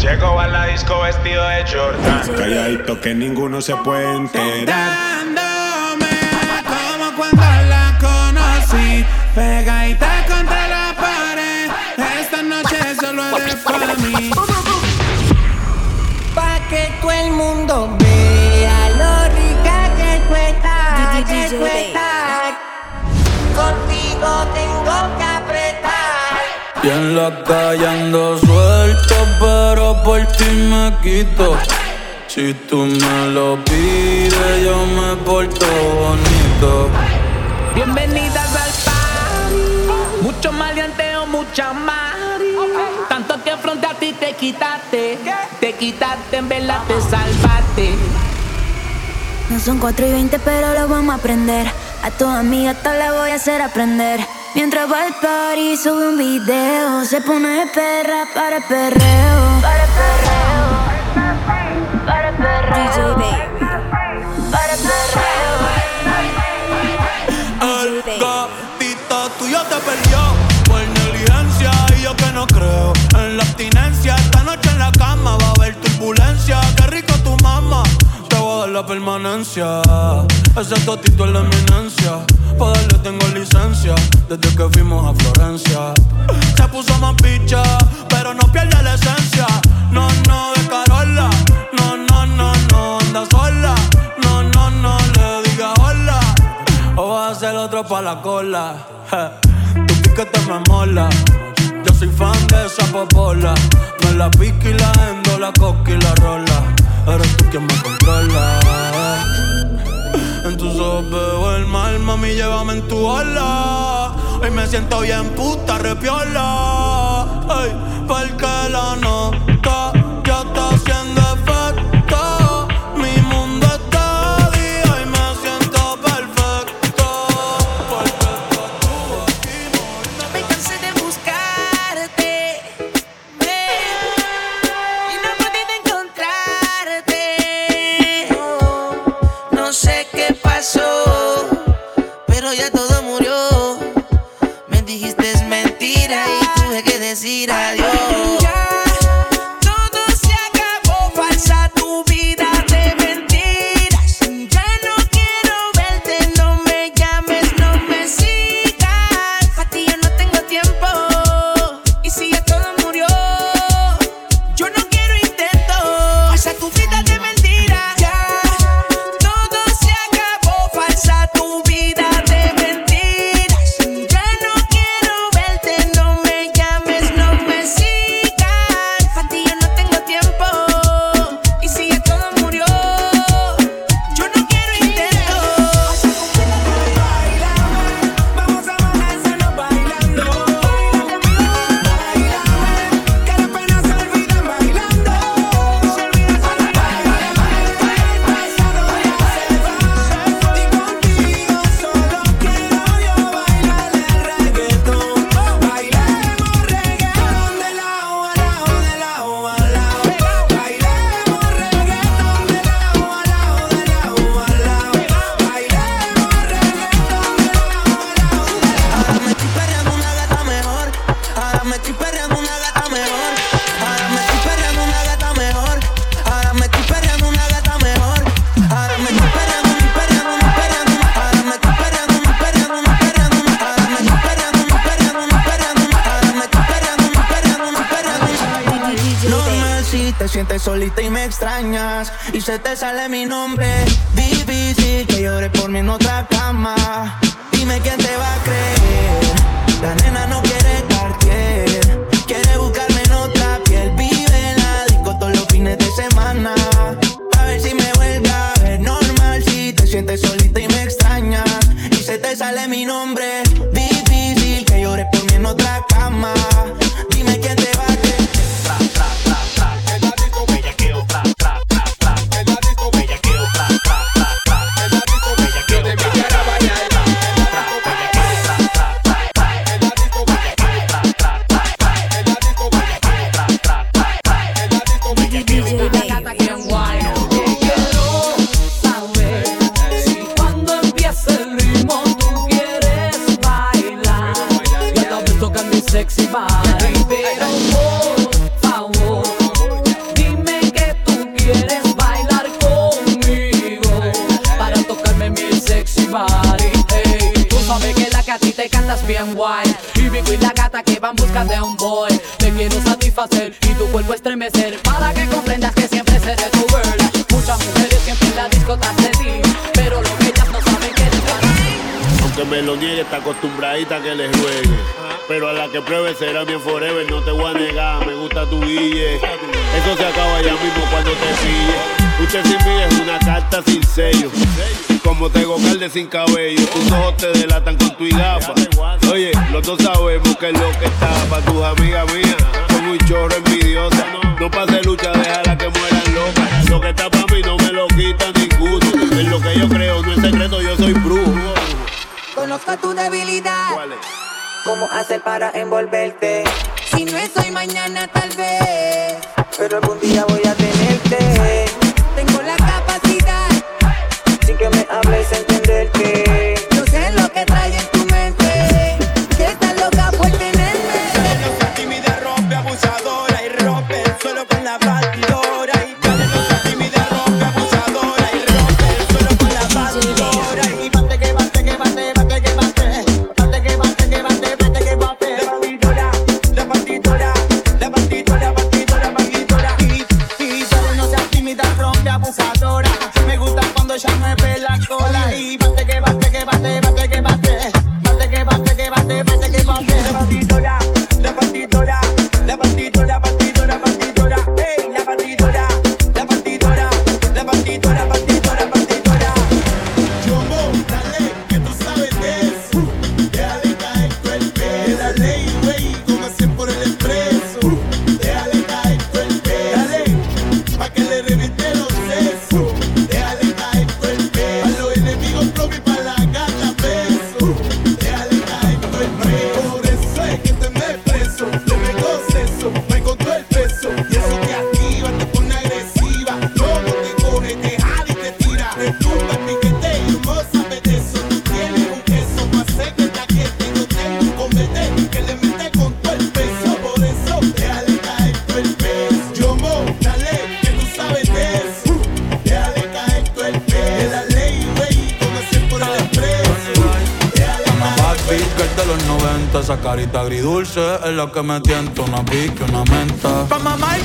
Llego a la disco vestido de Jordan. Calladito que ninguno se puede enterar. como cuando la conocí. Pegadita contra la pared. Esta noche solo es para mí. Y en la calle ando suelto, pero por ti me quito. Si tú me lo pides, yo me porto bonito. Bienvenidas al party. Mucho maleanteo, mucha mari. Tanto que frente a ti te quitaste. Te quitaste, en verdad te salvaste. No son 4 y 20, pero lo vamos a aprender. A tu amiga te la voy a hacer aprender. Mientras va al party sube un video. Se pone perra para el perreo. Para el perreo. Para el perreo permanencia Ese totito es la eminencia Pa' darle tengo licencia desde que fuimos a Florencia. Se puso más picha, pero no pierde la esencia. No, no, de Carola. No, no, no, no, anda sola. No, no, no, le diga hola. O va a ser otro pa' la cola. Tu piquete me mola. Yo soy fan de esa popola. Me la pique y la endo, la coca y la rola. Eres tú quien me controla. En tus ojos veo el mal, mami, llévame en tu ola. Hoy me siento bien puta, repiola. Ay, porque la nota solita y me extrañas y se te sale mi nombre. Difícil que llores por mí en otra cama. Dime quién te va a creer. La nena no quiere partir, quiere buscarme en otra piel. Vive en la disco todos los fines de semana. A ver si me vuelve a ver normal si te sientes solita y me extrañas y se te sale mi nombre. Difícil que llores por mí en otra cama. Será mi forever, no te voy a negar. Me gusta tu guille. Eso se acaba ya mismo cuando te pille. Usted sin mí es una carta sin sello. Como tengo calde sin cabello. Tus ojos te delatan con tu gafa. Oye, los dos sabemos que es lo que está. Para tus amigas mías, son muy chorro envidiosa. No pase lucha, déjala que mueran locas. Lo que está para mí no me lo quita ninguno. Es lo que yo creo, no es secreto, yo soy brujo. Conozco tu debilidad. ¿Cuál es? ¿Cómo hacer para envolverte? Si no es hoy, mañana tal vez. Pero algún día voy a tenerte. Tengo la capacidad. Sin que me hables, entenderte. Yo sé lo que trae en tu abusadora. Me gusta cuando ella mueve la cola y bate que bate que bate, bate que bate, bate que bate que bate, bate que bate. La los 90 Esa carita agridulce es la que me tienta Una pique, una menta. Pa' mamá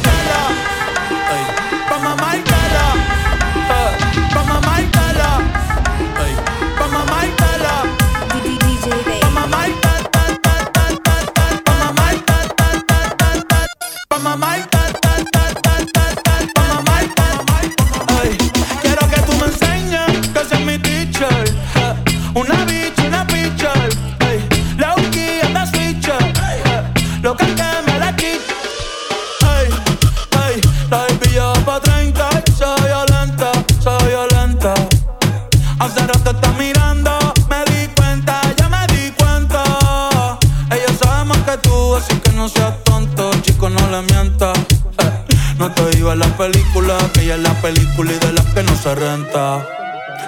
así que no seas tonto, chico, no le mientas Eh, No te iba en la película, que ella es la película y de las que no se renta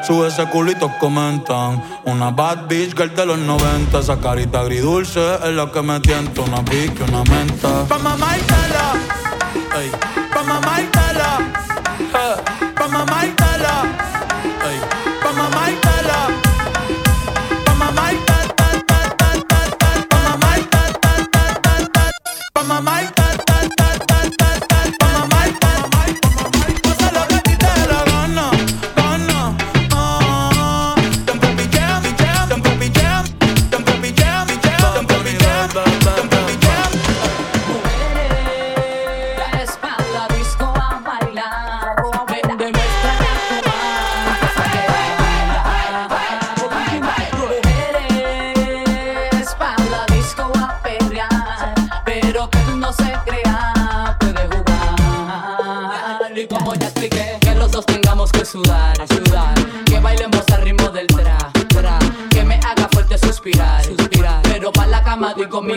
Sube ese culito, comentan. Una bad bitch girl de los 90. Esa carita agridulce es la que me tienta. Una pique, una menta. Pa'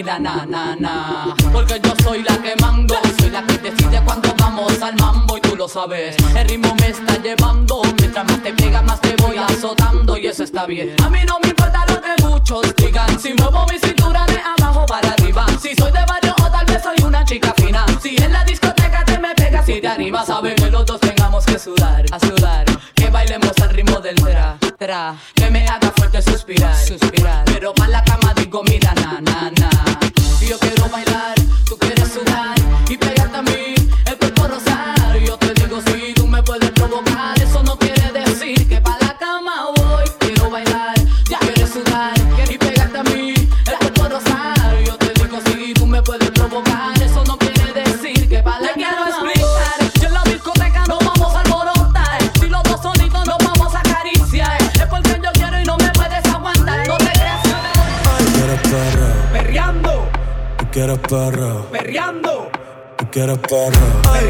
mira, na, na, na. Porque yo soy la que mando, soy la que decide cuando vamos al mambo y tú lo sabes. El ritmo me está llevando, mientras más te pega, más te voy azotando y eso está bien. A mí no me importa lo que muchos digan, si muevo mi cintura de abajo para arriba. Si soy de barrio o tal vez soy una chica fina. Si en la discoteca te me pegas y te animas, saben que los dos tengamos que sudar, a sudar. Que bailemos al ritmo del tra, tra. Que me haga fuerte suspirar, suspirar. Pero para la cama digo, mira, muchas para, para. Ay.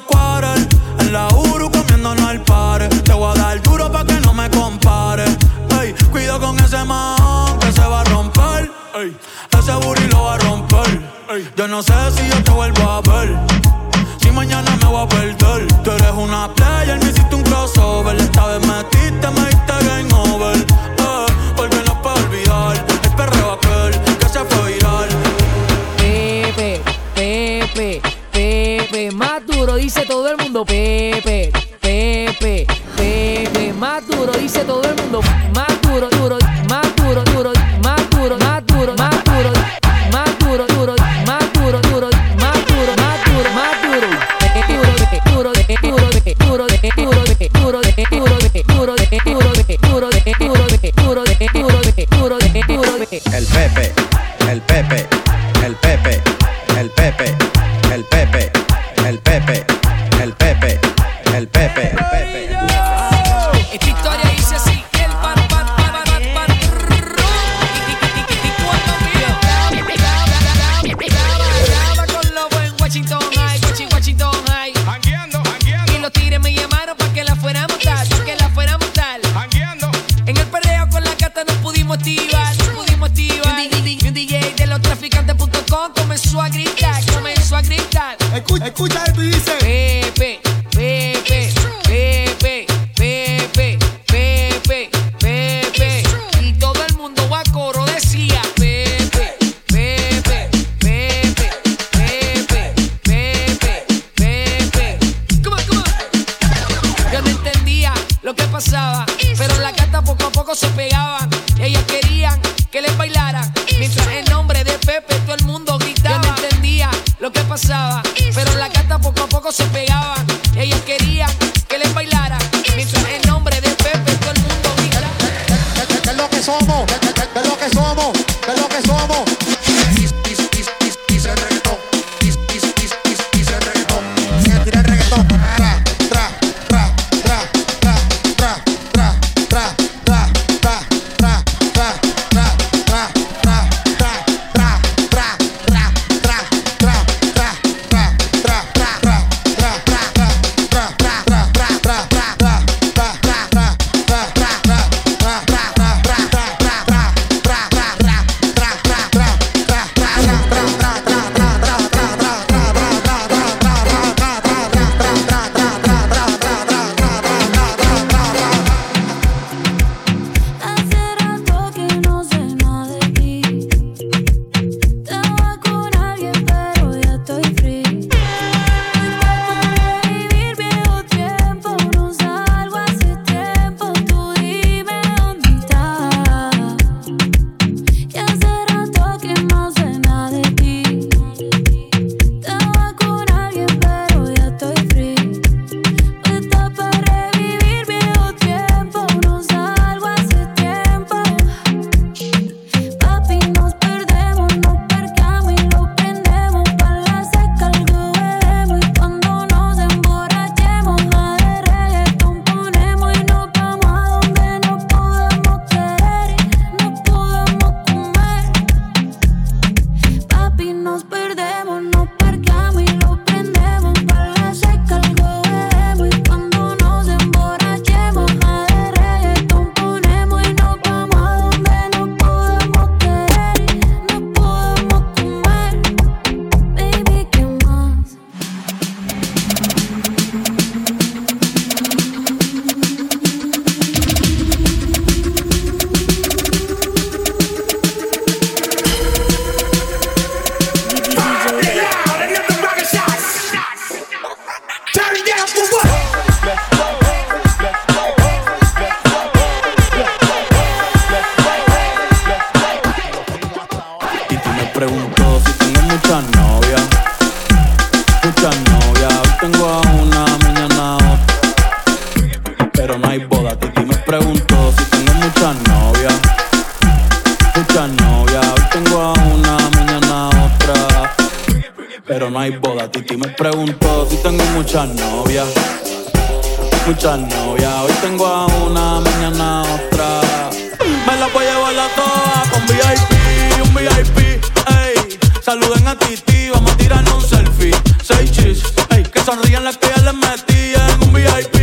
no sé si yo te vuelvo a ver. Si mañana me voy a perder. Tú eres una playa, me hiciste un crossover. Esta vez metiste, me diste game over. Eh, porque olvidar el perreo que se fue viral. Pepe, Pepe, Pepe. Más duro dice todo el mundo, Pepe. empezó a gritar. Escucha, escucha esto y dice: Pepe, Pepe. Muchas novias. Hoy tengo a una, mañana a otra. Me la voy a llevar a todas con VIP, un VIP, ey. Saluden a Titi, vamos a tirarnos un selfie. Seis chis. Que sonrían las que ya les metí en un VIP,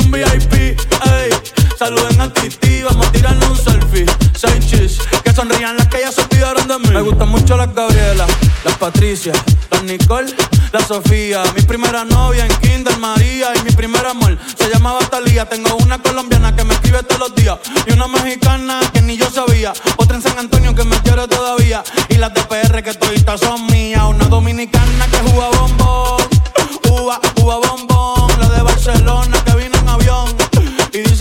un VIP, ey. Saluden a Titi, vamos a tirarnos un selfie. Seis chis, que sonrían las que ya se olvidaron de mí. Me gustan mucho las Gabriela, las Patricia, las Nicole, la Sofía. Mi primera novia en Kinder María y mi primer amor se llamaba Talía. Tengo una colombiana que me escribe todos los días y una mexicana que ni yo sabía. Otra en San Antonio que me quiere todavía y las de que toditas son mías. Una dominicana que juega bombón, uva, uva bombón. La de Barcelona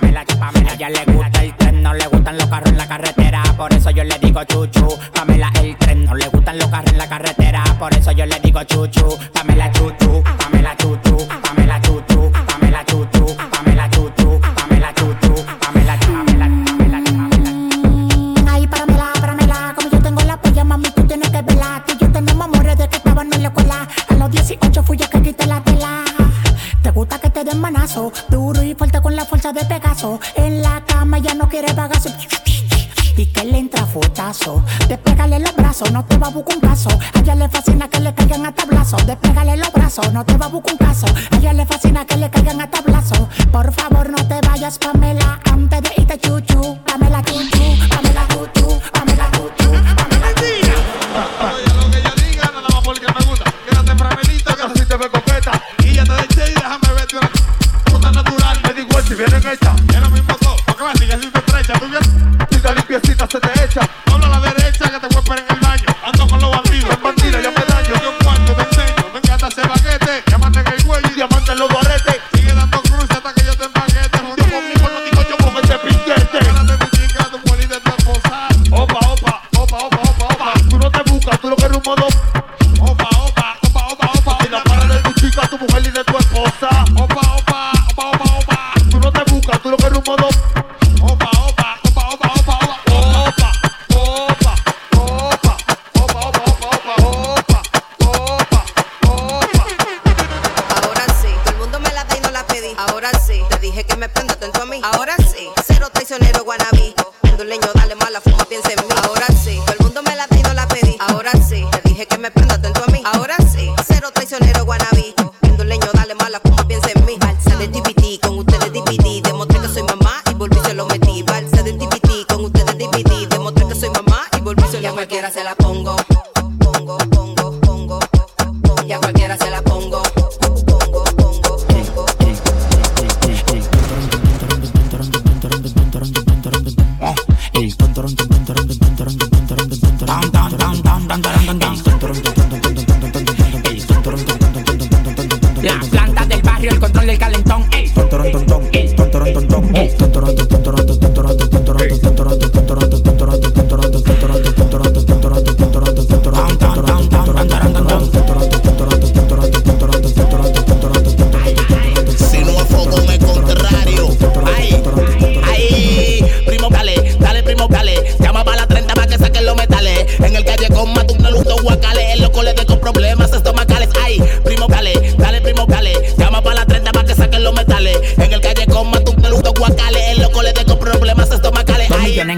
Pamela, Pamela, Pamela. Ella le gusta el tren, no le gustan los carros en la carretera. Por eso yo le digo chuchu, Pamela el tren, no le gustan los carros en la carretera. Por eso yo le digo chuchu, Pamela chuchu, Pamela chuchu, Pamela chuchu, Pamela chuchu, Pamela chuchu, Pamela chuchu, Pamela, Pamela, Pamela. Ay, páramela, páramela, como yo tengo la polla, mami, tú tienes que. Tú y yo tenemos amores de que estaban en la escuela. A los 18 fui yo que quité la tela. Te gusta que te den manazo, duro fuerte con la fuerza de Pegaso. En la cama ya no quiere bagazo. Y que le entra fotazo. Despégale los brazos, no te va a buscar un caso. A ella le fascina que le caigan a tablazo. Despégale los brazos, no te va a buscar un caso. A ella le fascina que le caigan a tablazo. Por favor, no te vayas, Pamela, antes de irte chuchu, Pamela chuchu, me prenda tanto a mí. Ahora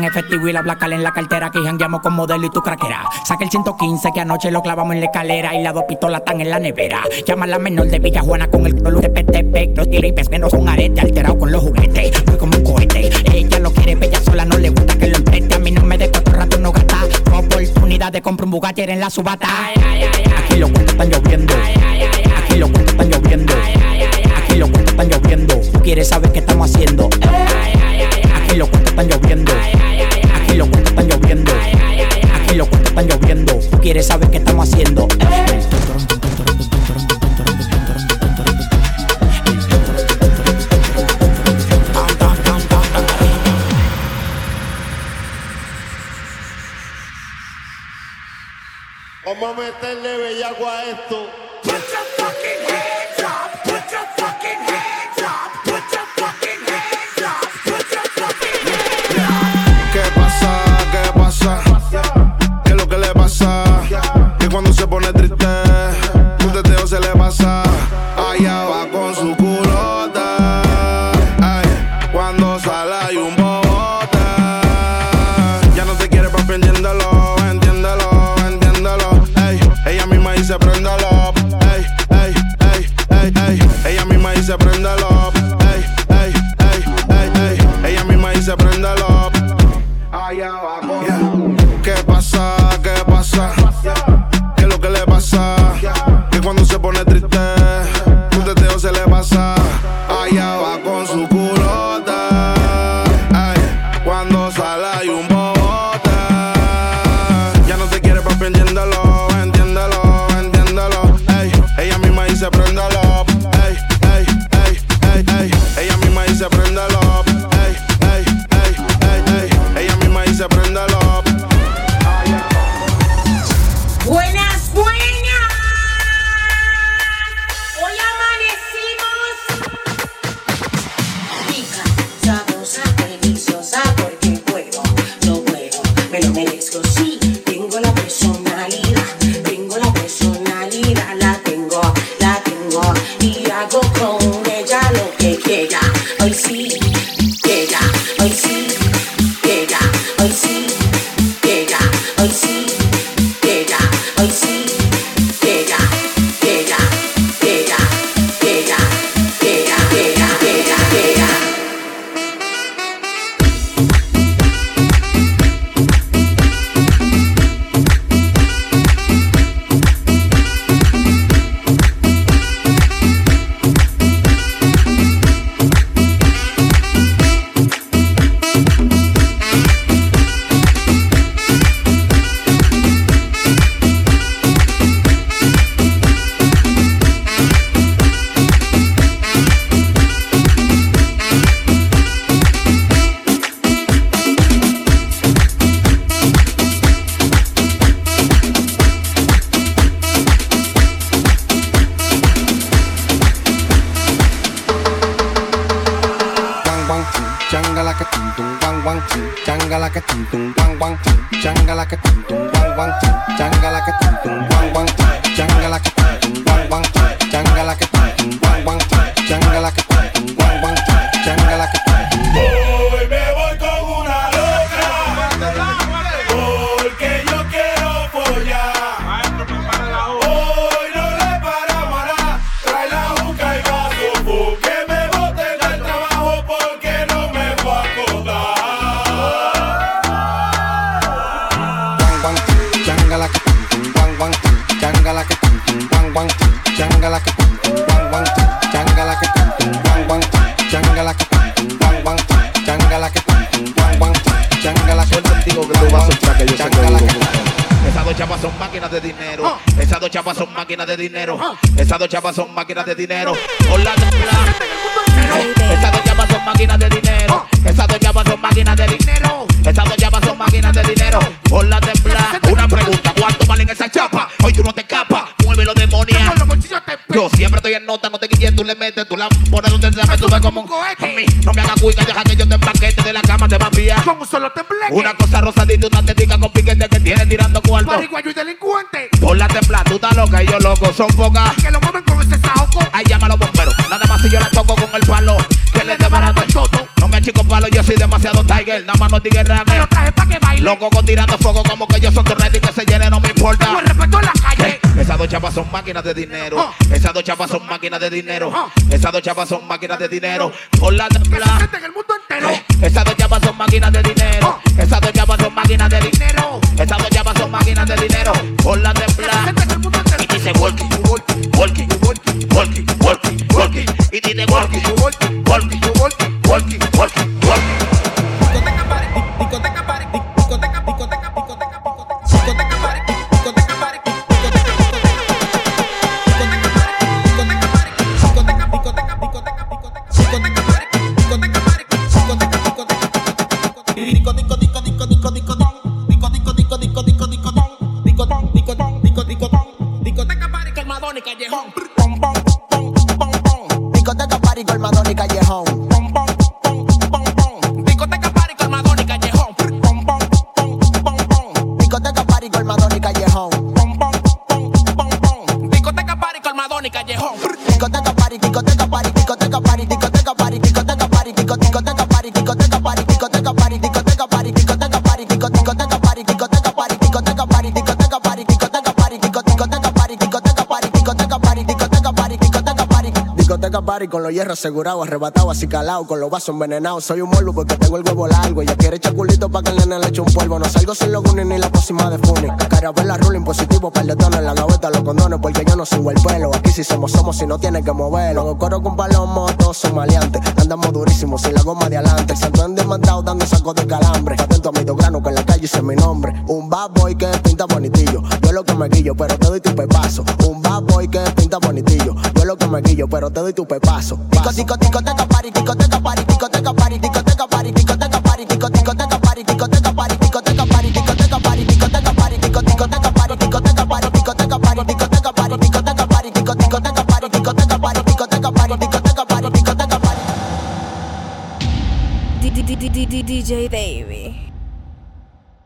efectivo y la blacal en la cartera. Que jangueamos con modelo y tu craquera. Saca el 115 que anoche lo clavamos en la escalera. Y las dos pistolas están en la nevera. Llama a la menor de Villa Juana con el color de PTP. Los tiripes menos un arete alterado con los juguetes. Voy como un cohete. Ella lo quiere, bella sola, no le gusta que lo empreste. A mí no me de cuatro rato no gata. Oportunidad de comprar un Bugatti en la subata. Aquí los cuentos están lloviendo. Aquí los cuentos están lloviendo. Aquí los cuentos están lloviendo. tú Quieres saber qué estamos haciendo. Aquí los cuentos están lloviendo los cuentos están lloviendo. Aquí los cuentos están lloviendo. Tú quieres saber qué estamos haciendo. Vamos a meterle bellaco a esto. wang ting, janga like a ting tung like a ting tung like a ting tung like a ting tung like a máquinas de dinero. Esas dos chapas son máquinas de dinero. Hola, Esas dos chapas son máquinas de dinero. Esas dos chapas son máquinas de dinero. Esas dos chapas son máquinas de dinero. Hola, temblar. Una pregunta: ¿cuánto valen esas chapas? Hoy tú no te escapas. Muévelo, demonia. Yo siempre estoy en nota, no te quites, tú le metes, tú la pones donde te me sube como un cohete. No me hagas cuica, deja que yo te empaquete de la cama, te va a pillar. Con un solo tembleque. Una cosa rosadita, una tetica con piquete que tiene tirando cuarto. Pariguayo y delincuente. Por la estás loca y yo loco, son pocas. Que lo mueven con ese saoco. Ay, llama a los bomberos. Nada más si yo la toco con el palo. Que le desbarato el toto. No me achico palo, yo soy demasiado tiger. Nada más no digas Me lo traje pa' que baile. Loco con tirando fuego como que yo soy tu ready que se llene, no me importa. Con respeto en la calle. Esas dos chapas son máquinas de dinero. Esas dos chapas son máquinas de dinero. Esas dos chapas son máquinas de dinero. Por la templa. en el mundo entero. Esas dos chapas son máquinas de dinero. Esas dos chapas son máquinas de dinero. Esas dos chapas son máquinas de dinero. Por la templa. Dice walkie, walkie, walkie, walkie, walkie, walkie. Y walkie, walkie, walkie, walkie, walkie, walkie. Discoteca party con los hierros asegurados, arrebatados, así calados, con los vasos envenenados. Soy un morbo porque tengo el huevo largo. Ella quiere echar culito pa' que el nene le eche un polvo. No salgo sin los gunis ni la próxima de Funi. Carabela, ruling positivo, par de tonos en la gaveta, los condones, porque yo no sigo el pelo. Aquí si somos, somos, si no tienes que moverlo. Hago coro con palomo, todos son maleantes. Andamos durísimos, sin la goma de adelante. Se han demandado dando sacos de calambre. Atento a mi grano que en la calle hice mi nombre. Un bad boy que pinta bonitillo. Yo lo que me guillo, pero te doy tu pepazo. Un bad boy que pinta bonitillo. Yo lo que me guillo, pero te doy tu pepazo. Disco, disco, discoteca party, discoteca party, discoteca party, discoteca party, discoteca party, disco, discoteca party, discoteca party, discoteca party, discoteca party, discoteca party, disco, discoteca party, discoteca party, discoteca party, discoteca party, discoteca party, disco, discoteca party, discoteca party, discoteca party, discoteca party, discoteca party. DJ Baby.